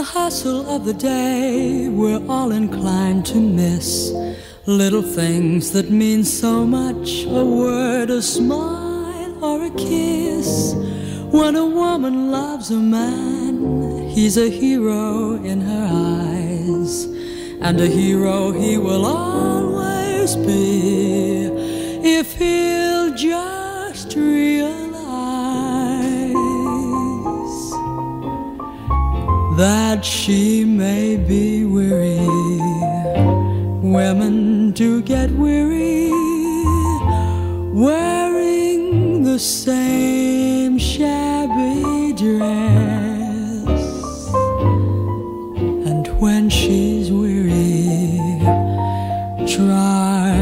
the hustle of the day, we're all inclined to miss little things that mean so much a word, a smile, or a kiss. When a woman loves a man, he's a hero in her eyes, and a hero he will always be if he'll just realize that she may be weary. Women do get weary wearing the same shabby dress. And when she's weary, try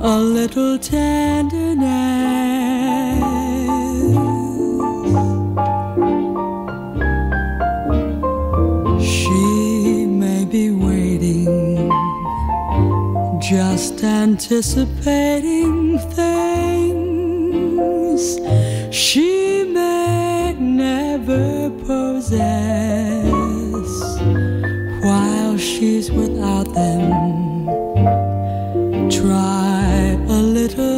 a little tenderness. Anticipating things she may never possess while she's without them. Try a little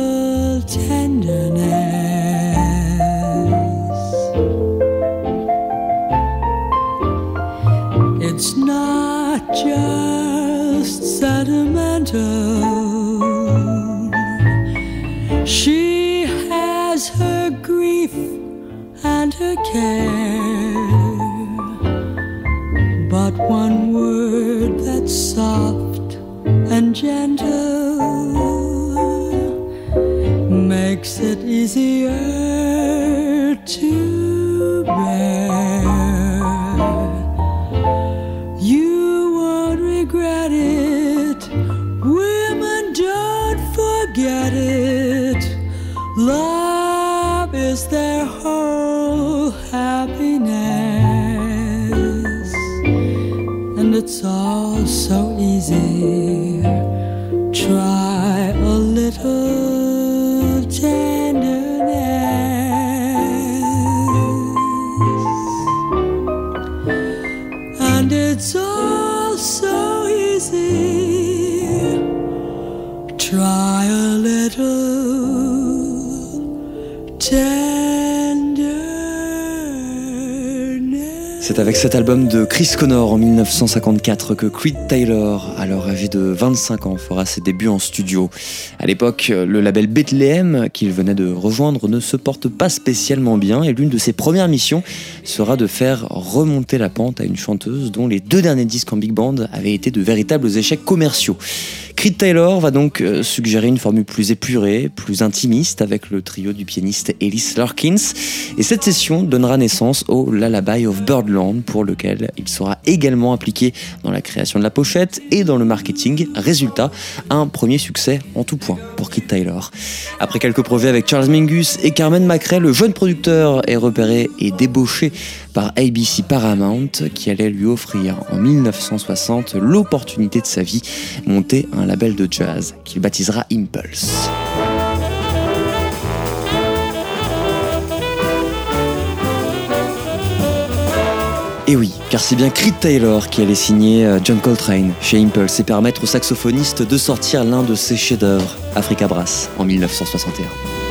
But one word that's soft and gentle makes it easier to avec cet album de Chris Connor en 1954 que Creed Taylor, alors âgé de 25 ans, fera ses débuts en studio. À l'époque, le label Bethlehem qu'il venait de rejoindre ne se porte pas spécialement bien et l'une de ses premières missions sera de faire remonter la pente à une chanteuse dont les deux derniers disques en big band avaient été de véritables échecs commerciaux. Creed Taylor va donc euh, suggérer une formule plus épurée, plus intimiste avec le trio du pianiste Ellis Larkins. Et cette session donnera naissance au Lullaby of Birdland pour lequel il sera également impliqué dans la création de la pochette et dans le marketing. Résultat, un premier succès en tout point pour Creed Taylor. Après quelques projets avec Charles Mingus et Carmen McRae, le jeune producteur est repéré et débauché par ABC Paramount qui allait lui offrir en 1960 l'opportunité de sa vie, monter un label de jazz qu'il baptisera Impulse. Et oui, car c'est bien Creed Taylor qui allait signer euh, John Coltrane chez Impulse et permettre au saxophoniste de sortir l'un de ses chefs-d'œuvre, Africa Brass, en 1961.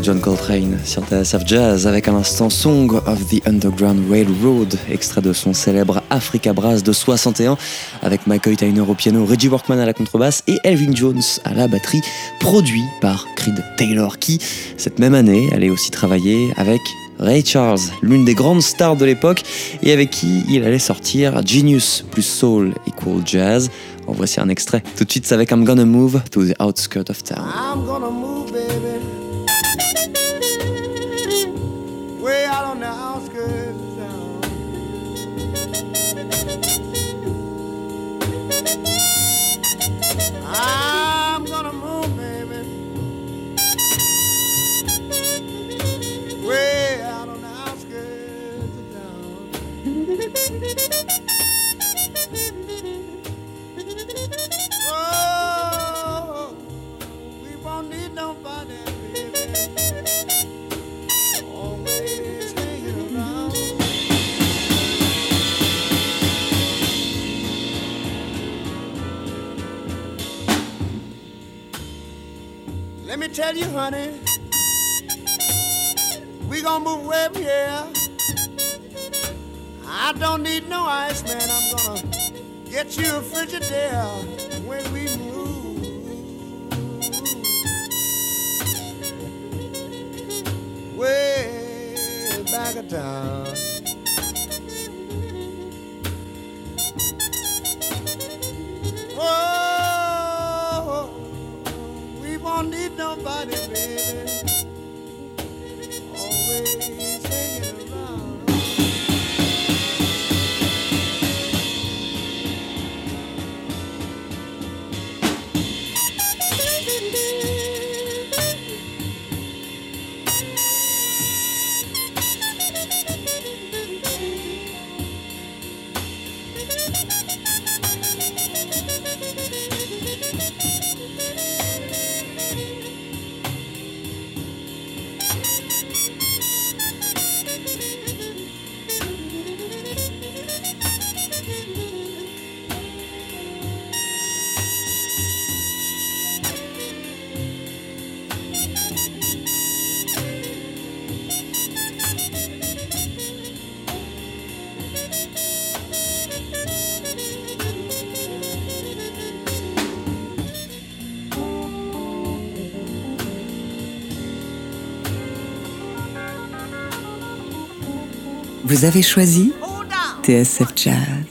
John Coltrane sur TSF Jazz avec un instant Song of the Underground Railroad, extrait de son célèbre Africa Brass de 61 avec Michael Tyner au piano, Reggie Workman à la contrebasse et Elvin Jones à la batterie, produit par Creed Taylor qui, cette même année, allait aussi travailler avec Ray Charles, l'une des grandes stars de l'époque et avec qui il allait sortir Genius plus Soul equal Jazz. En voici un extrait. Tout de suite, c'est avec I'm Gonna Move to the Outskirts of Town. Let me tell you, honey, we gonna move way up here. I don't need no ice, man. I'm gonna get you a Frigidaire when we move. Way back of nobody, baby. Vous avez choisi TSF Jazz.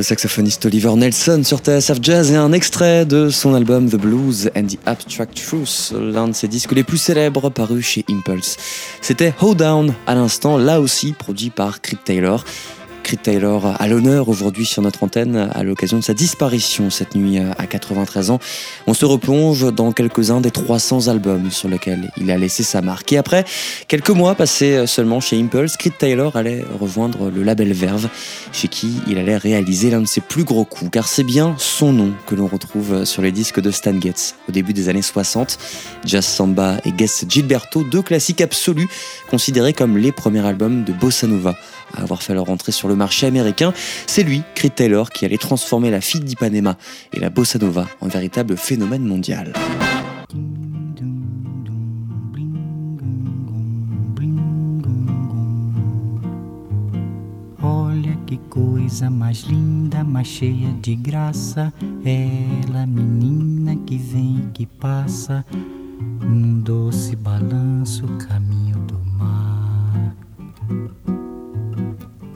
Le saxophoniste Oliver Nelson sur TSF Jazz et un extrait de son album The Blues and the Abstract Truth, l'un de ses disques les plus célèbres parus chez Impulse. C'était Down à l'instant, là aussi produit par Creed Taylor. Creed Taylor à l'honneur aujourd'hui sur notre antenne à l'occasion de sa disparition cette nuit à 93 ans. On se replonge dans quelques-uns des 300 albums sur lesquels il a laissé sa marque. Et après quelques mois passés seulement chez Impulse, Creed Taylor allait rejoindre le label Verve, chez qui il allait réaliser l'un de ses plus gros coups, car c'est bien son nom que l'on retrouve sur les disques de Stan Getz au début des années 60. Jazz Samba et Guess Gilberto, deux classiques absolus considérés comme les premiers albums de Bossa Nova à avoir fait leur entrée sur le marché américain. C'est lui, Creed Taylor, qui allait transformer la fille d'Ipanema et la bossa nova en véritable phénomène mondial. Coisa mais linda, mais cheia de graça.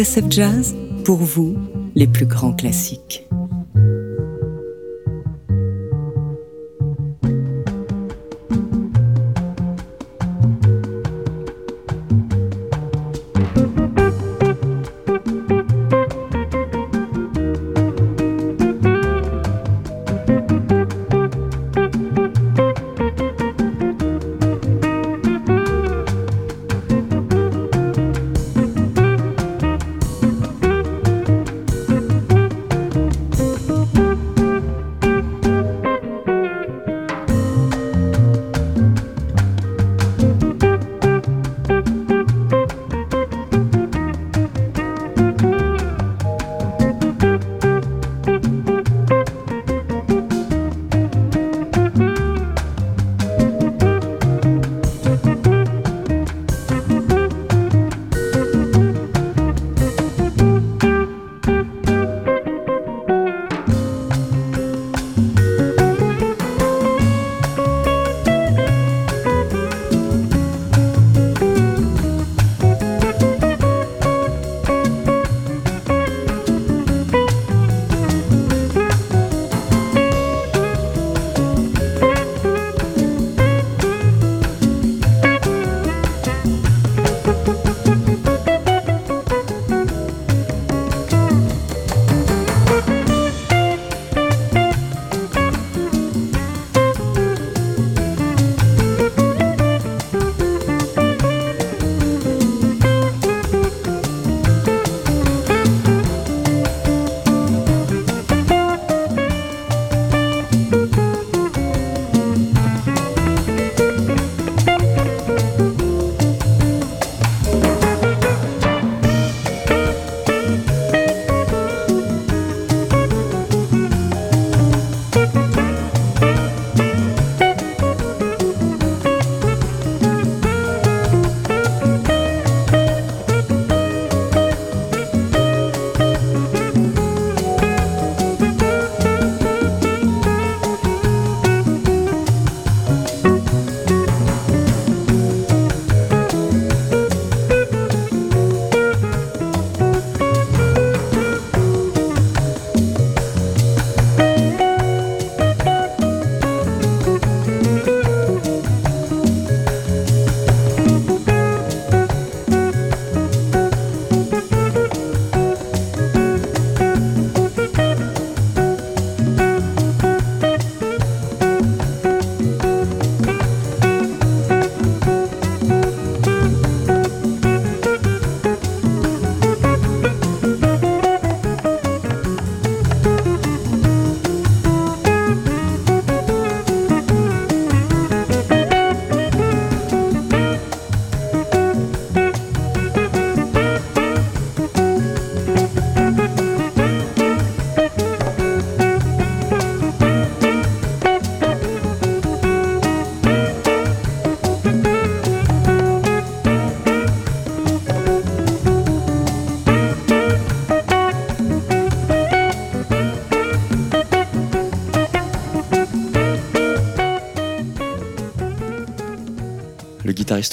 TSF Jazz, pour vous, les plus grands classiques.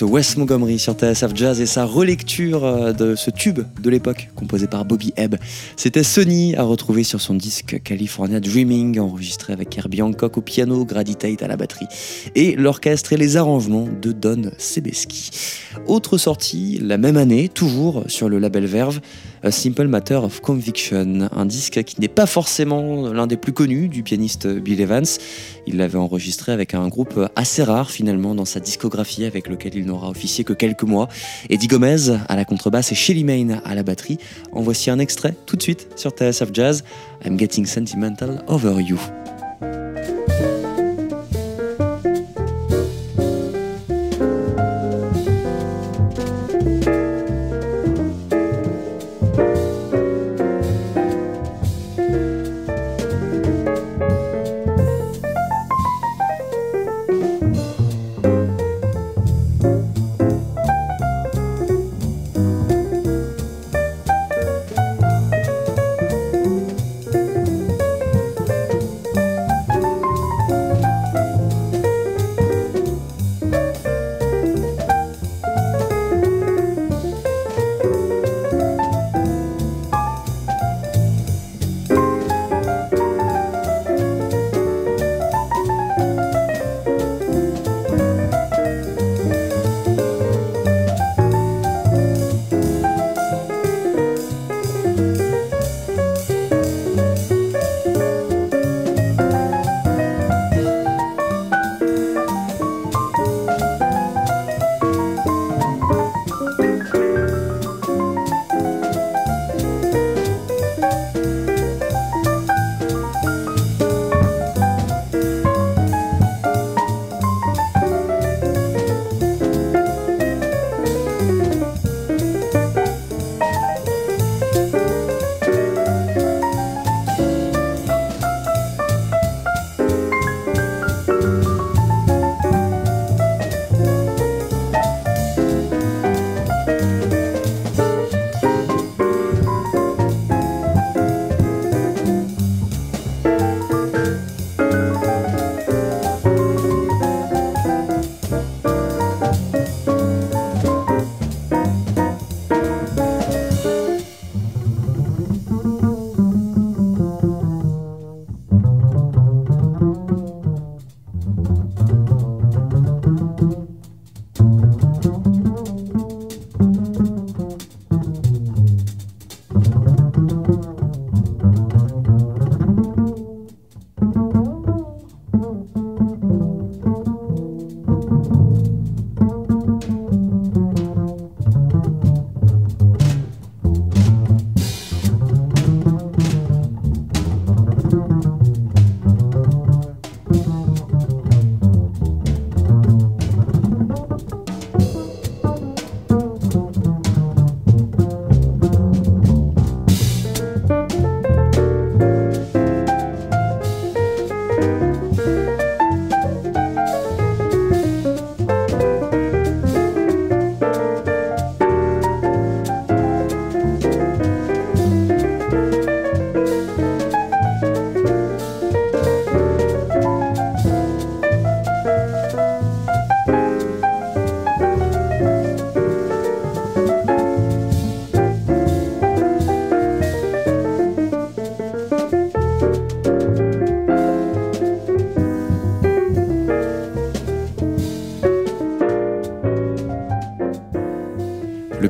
Wes Montgomery sur TSF Jazz et sa relecture euh, de ce tube de l'époque composé par Bobby Ebb. C'était Sony à retrouver sur son disque California Dreaming enregistré avec Herbie Hancock au piano, Grady Tate à la batterie et l'orchestre et les arrangements de Don Sebeski. Autre sortie la même année, toujours sur le label Verve, A Simple Matter of Conviction, un disque qui n'est pas forcément l'un des plus connus du pianiste Bill Evans. Il l'avait enregistré avec un groupe assez rare finalement dans sa discographie avec lequel il n'aura officié que quelques mois. Eddie Gomez à la contrebasse et Shelly Main à la batterie. En voici un extrait tout de suite sur TSF Jazz. I'm getting sentimental over you.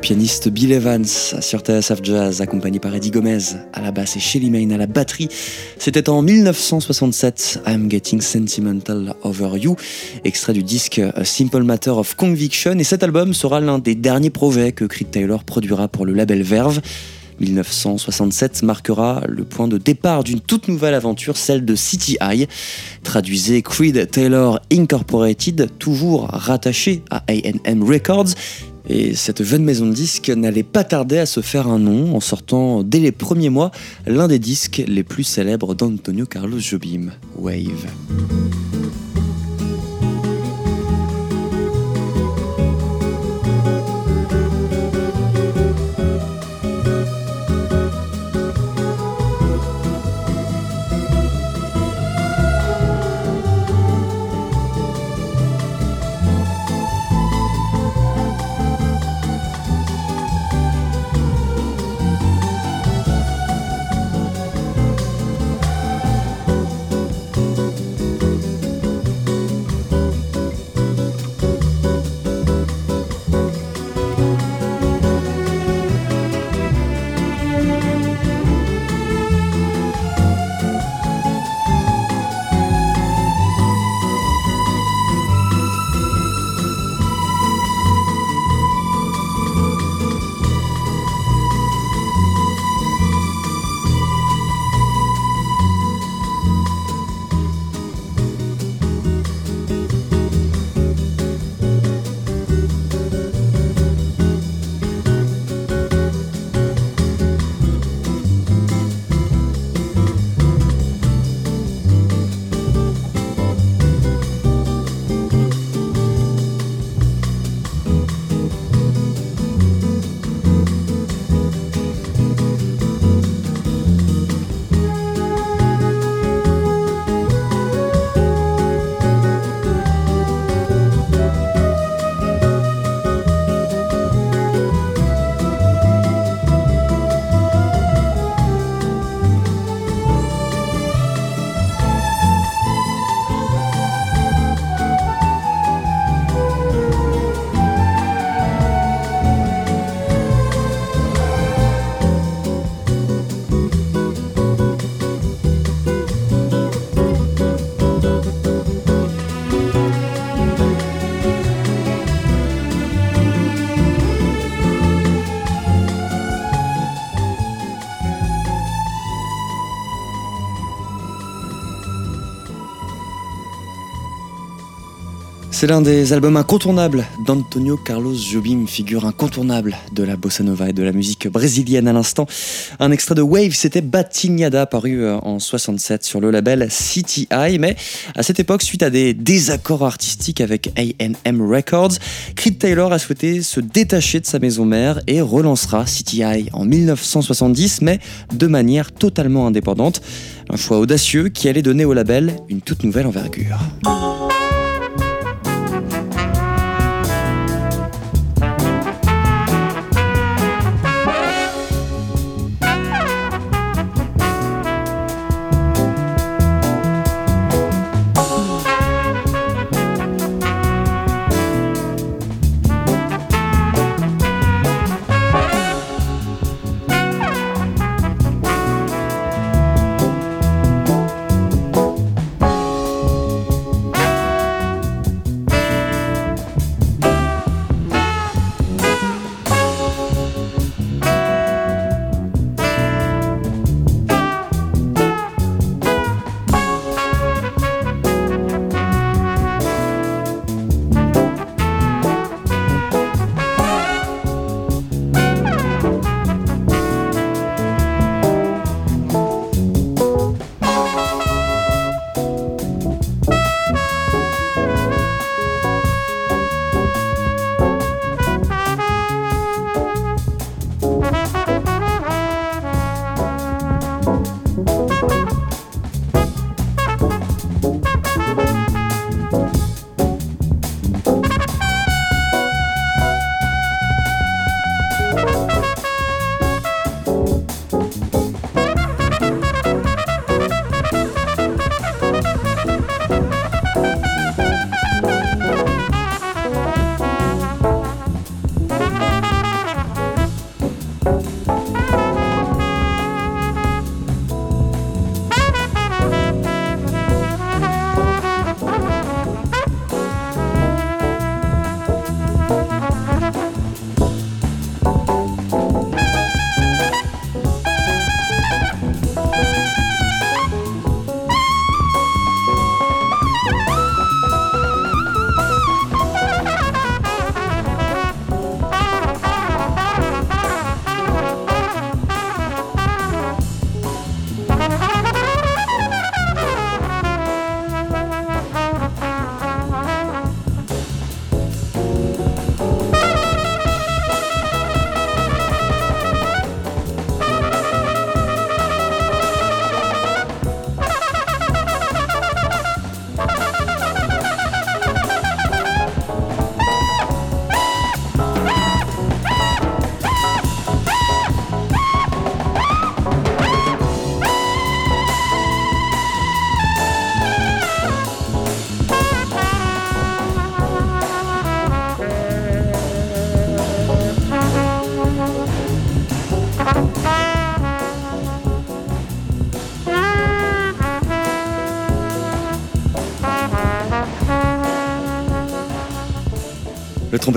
Pianiste Bill Evans sur TSF Jazz, accompagné par Eddie Gomez à la basse et Shelly Main à la batterie. C'était en 1967, I'm Getting Sentimental Over You, extrait du disque A Simple Matter of Conviction. Et cet album sera l'un des derniers projets que Creed Taylor produira pour le label Verve. 1967 marquera le point de départ d'une toute nouvelle aventure, celle de City High. Traduisez Creed Taylor Incorporated, toujours rattaché à AM Records. Et cette jeune maison de disques n'allait pas tarder à se faire un nom en sortant dès les premiers mois l'un des disques les plus célèbres d'Antonio Carlos Jobim, Wave. C'est l'un des albums incontournables d'Antonio Carlos Jobim, figure incontournable de la bossa nova et de la musique brésilienne à l'instant. Un extrait de Wave, c'était Batinhada, paru euh, en 67 sur le label CTI. Mais à cette époque, suite à des désaccords artistiques avec A&M Records, Creed Taylor a souhaité se détacher de sa maison mère et relancera CTI en 1970, mais de manière totalement indépendante. Un choix audacieux qui allait donner au label une toute nouvelle envergure.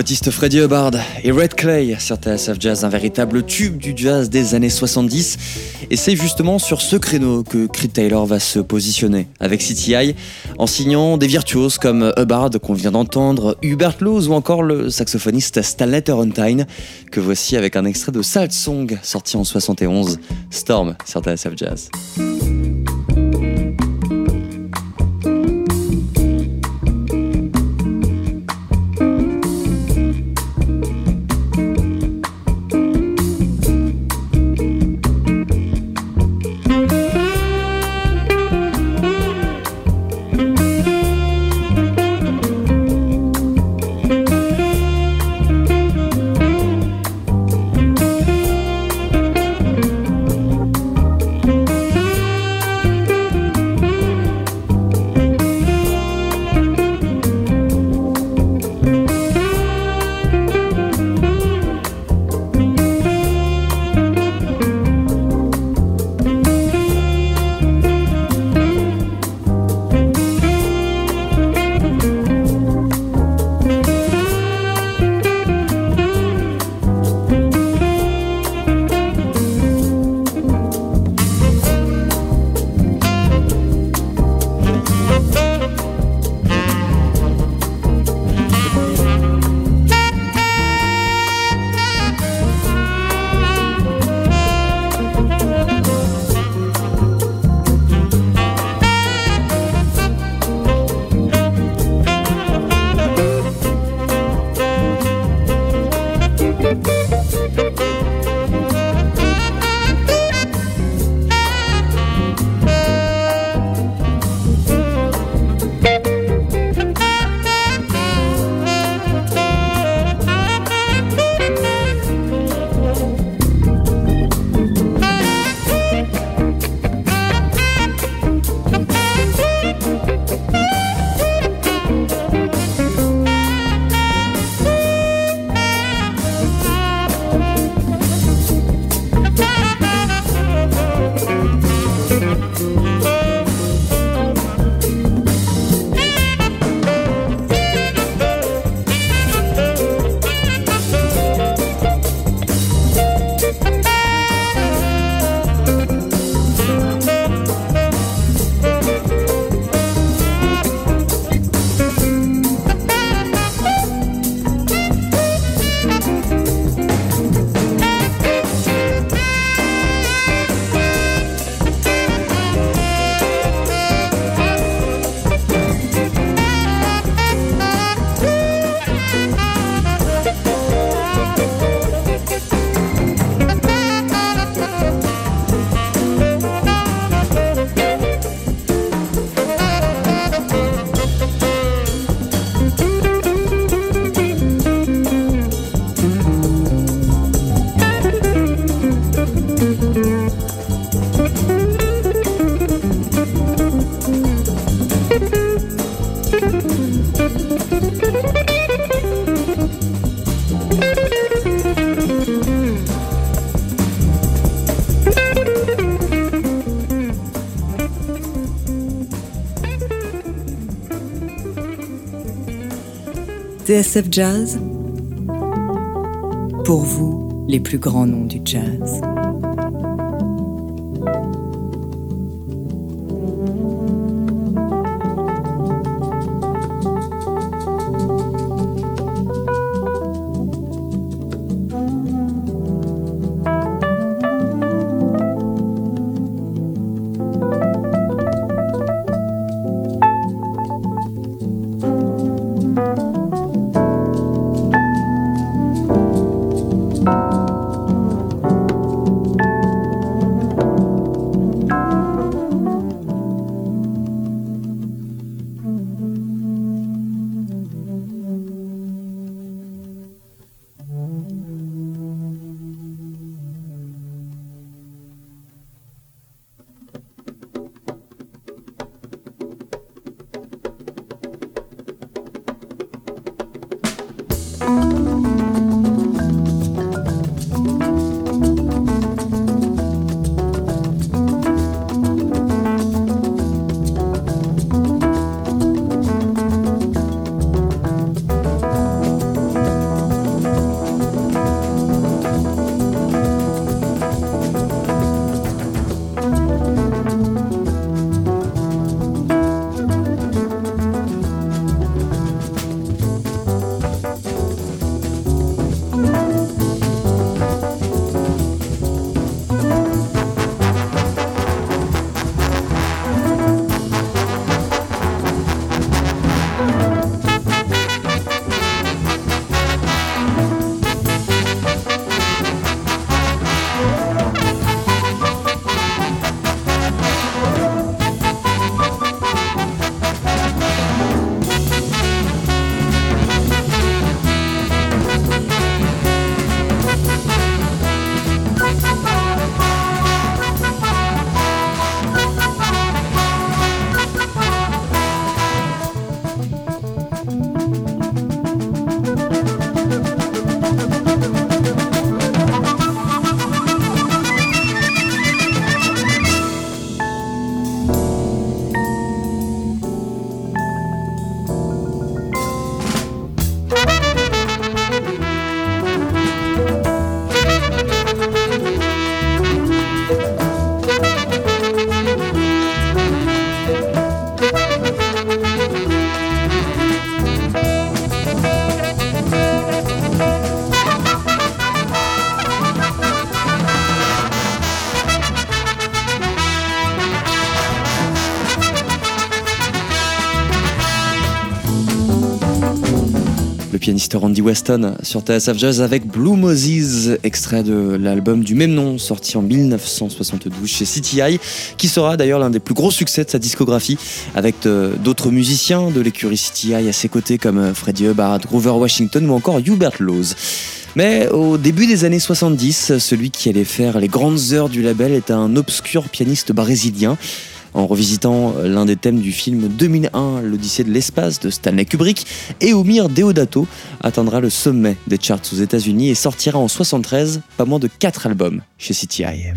Freddie Hubbard et Red Clay sur TSF Jazz, un véritable tube du jazz des années 70. Et c'est justement sur ce créneau que Creed Taylor va se positionner avec CTI en signant des virtuoses comme Hubbard qu'on vient d'entendre, Hubert Laws ou encore le saxophoniste Stanley Turrentine que voici avec un extrait de Salt Song sorti en 71, Storm sur TSF Jazz. TSF Jazz, pour vous, les plus grands noms du jazz. Randy Weston sur TSF Jazz avec Blue Moses, extrait de l'album du même nom sorti en 1972 chez CTI, qui sera d'ailleurs l'un des plus gros succès de sa discographie avec d'autres musiciens de l'écurie CTI à ses côtés comme Freddie Hubbard, Grover Washington ou encore Hubert Laws. Mais au début des années 70, celui qui allait faire les grandes heures du label est un obscur pianiste brésilien en revisitant l'un des thèmes du film 2001, l'Odyssée de l'espace de Stanley Kubrick, Eumir Deodato atteindra le sommet des charts aux États-Unis et sortira en 73 pas moins de 4 albums chez CTI.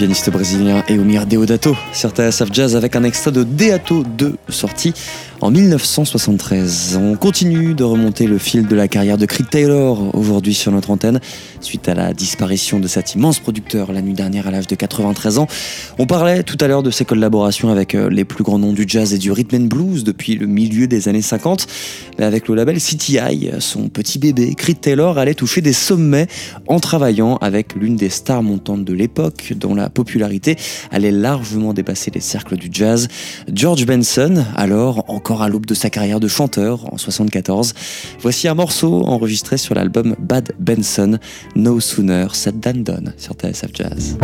Pianiste brésilien Eumir Deodato. Sur TSF Jazz avec un extrait de Deato 2 sorti en 1973. On continue de remonter le fil de la carrière de Creed Taylor aujourd'hui sur notre antenne suite à la disparition de cet immense producteur la nuit dernière à l'âge de 93 ans. On parlait tout à l'heure de ses collaborations avec euh, les plus grands noms du jazz et du rhythm and blues depuis le milieu des années 50. Mais avec le label CTI, son petit bébé, Creed Taylor allait toucher des sommets en travaillant avec l'une des stars montantes de l'époque dont la popularité allait largement dépasser les cercles du jazz. George Benson, alors encore à l'aube de sa carrière de chanteur en 74. Voici un morceau enregistré sur l'album Bad Benson, No Sooner Said Than Done sur TSF Jazz.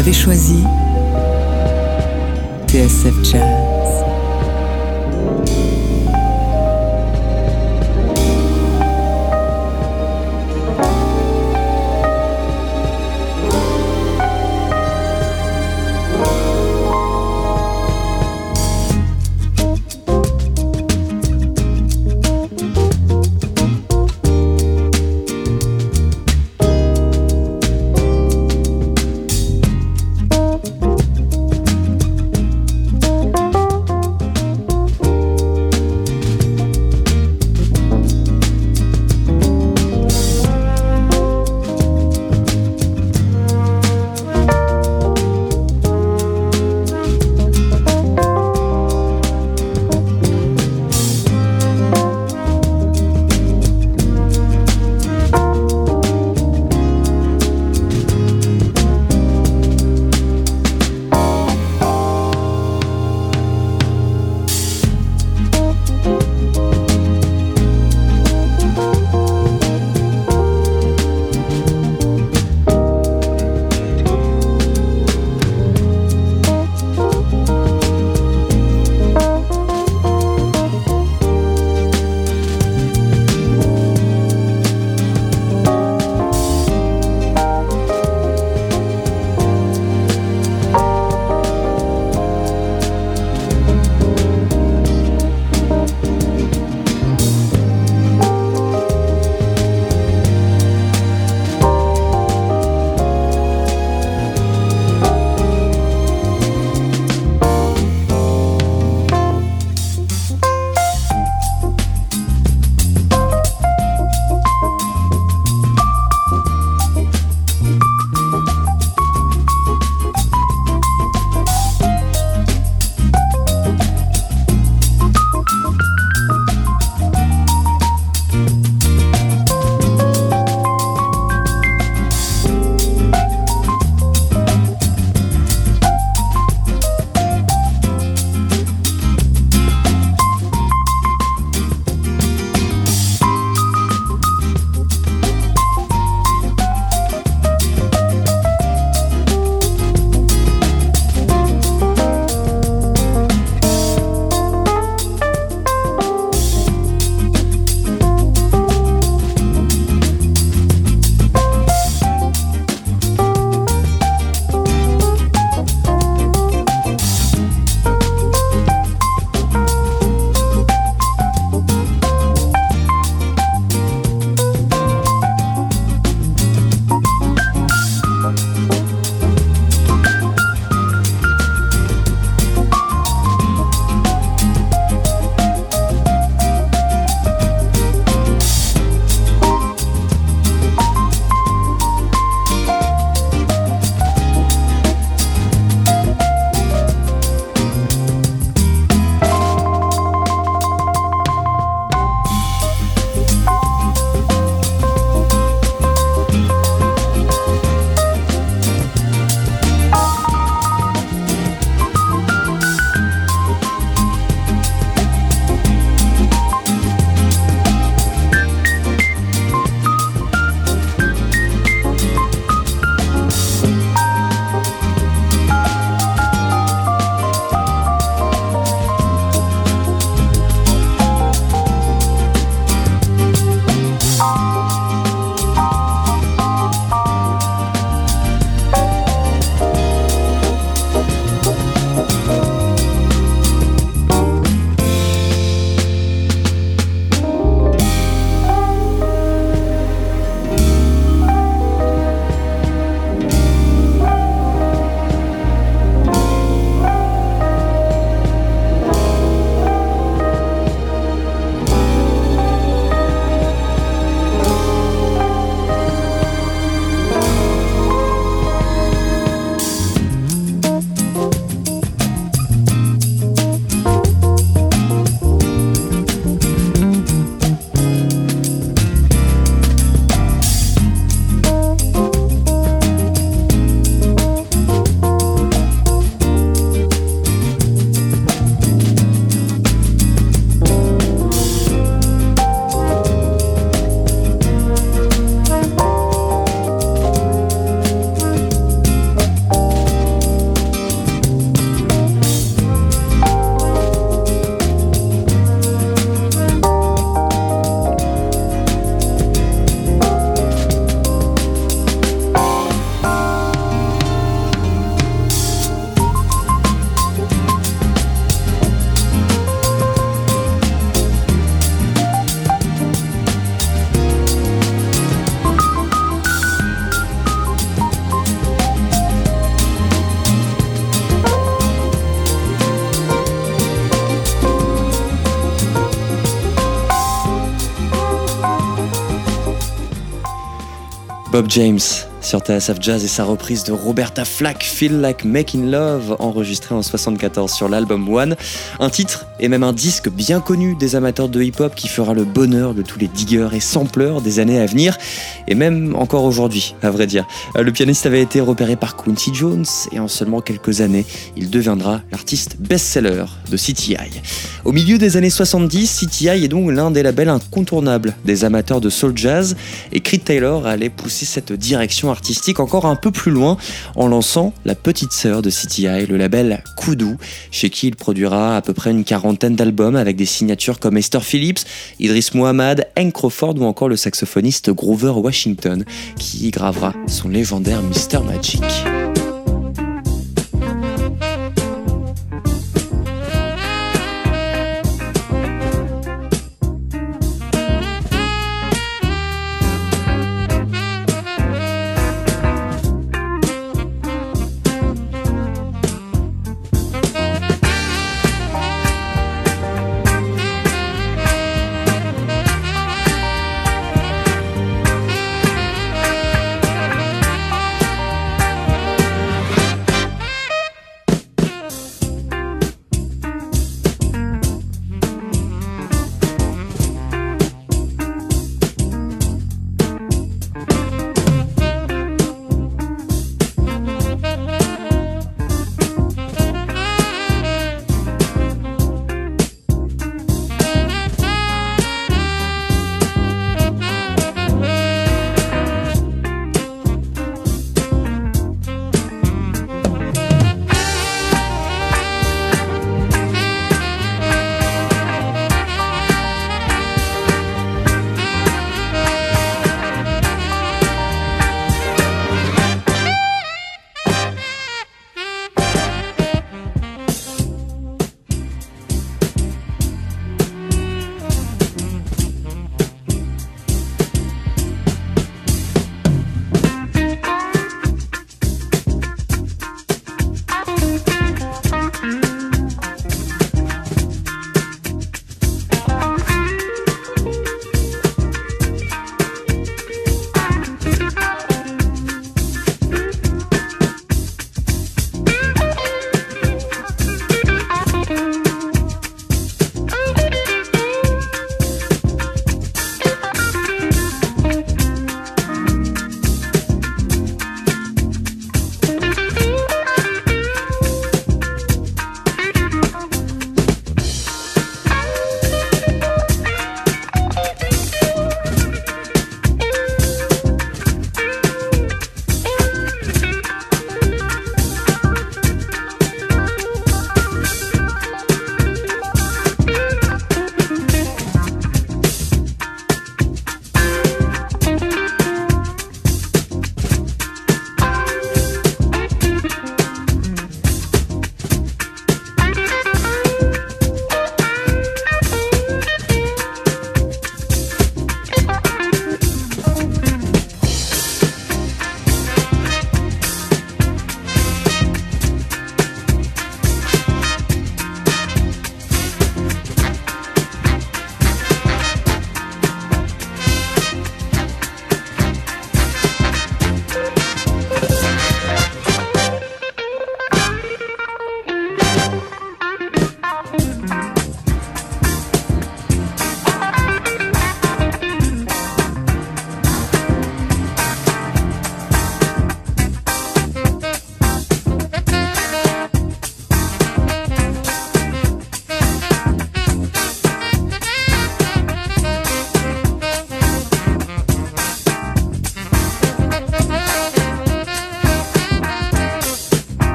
Avez choisi TSF Jazz. James sur TSF Jazz et sa reprise de Roberta Flack, Feel Like Making Love, enregistrée en 74 sur l'album One. Un titre et même un disque bien connu des amateurs de hip-hop qui fera le bonheur de tous les diggers et sampleurs des années à venir, et même encore aujourd'hui, à vrai dire. Euh, le pianiste avait été repéré par Quincy Jones et en seulement quelques années, il deviendra l'artiste best-seller de CTI. Au milieu des années 70, CTI est donc l'un des labels incontournables des amateurs de soul jazz, et Creed Taylor allait pousser cette direction artistique encore un peu plus loin en lançant la petite sœur de CTI, le label Kudu, chez qui il produira à peu près une quarantaine d'albums avec des signatures comme Esther Phillips, Idris Muhammad, Hank Crawford ou encore le saxophoniste Grover Washington qui y gravera son légendaire Mr. Magic.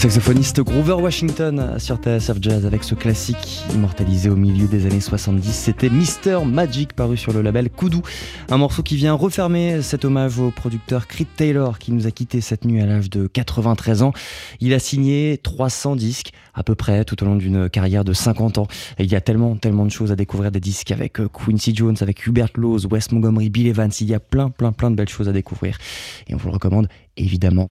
Saxophoniste Grover Washington sur TSF Jazz avec ce classique immortalisé au milieu des années 70. C'était Mister Magic paru sur le label Kudu. Un morceau qui vient refermer cet hommage au producteur Creed Taylor qui nous a quitté cette nuit à l'âge de 93 ans. Il a signé 300 disques à peu près tout au long d'une carrière de 50 ans. Il y a tellement, tellement de choses à découvrir des disques avec euh, Quincy Jones, avec Hubert Laws, Wes Montgomery, Bill Evans. Il y a plein, plein, plein de belles choses à découvrir. Et on vous le recommande évidemment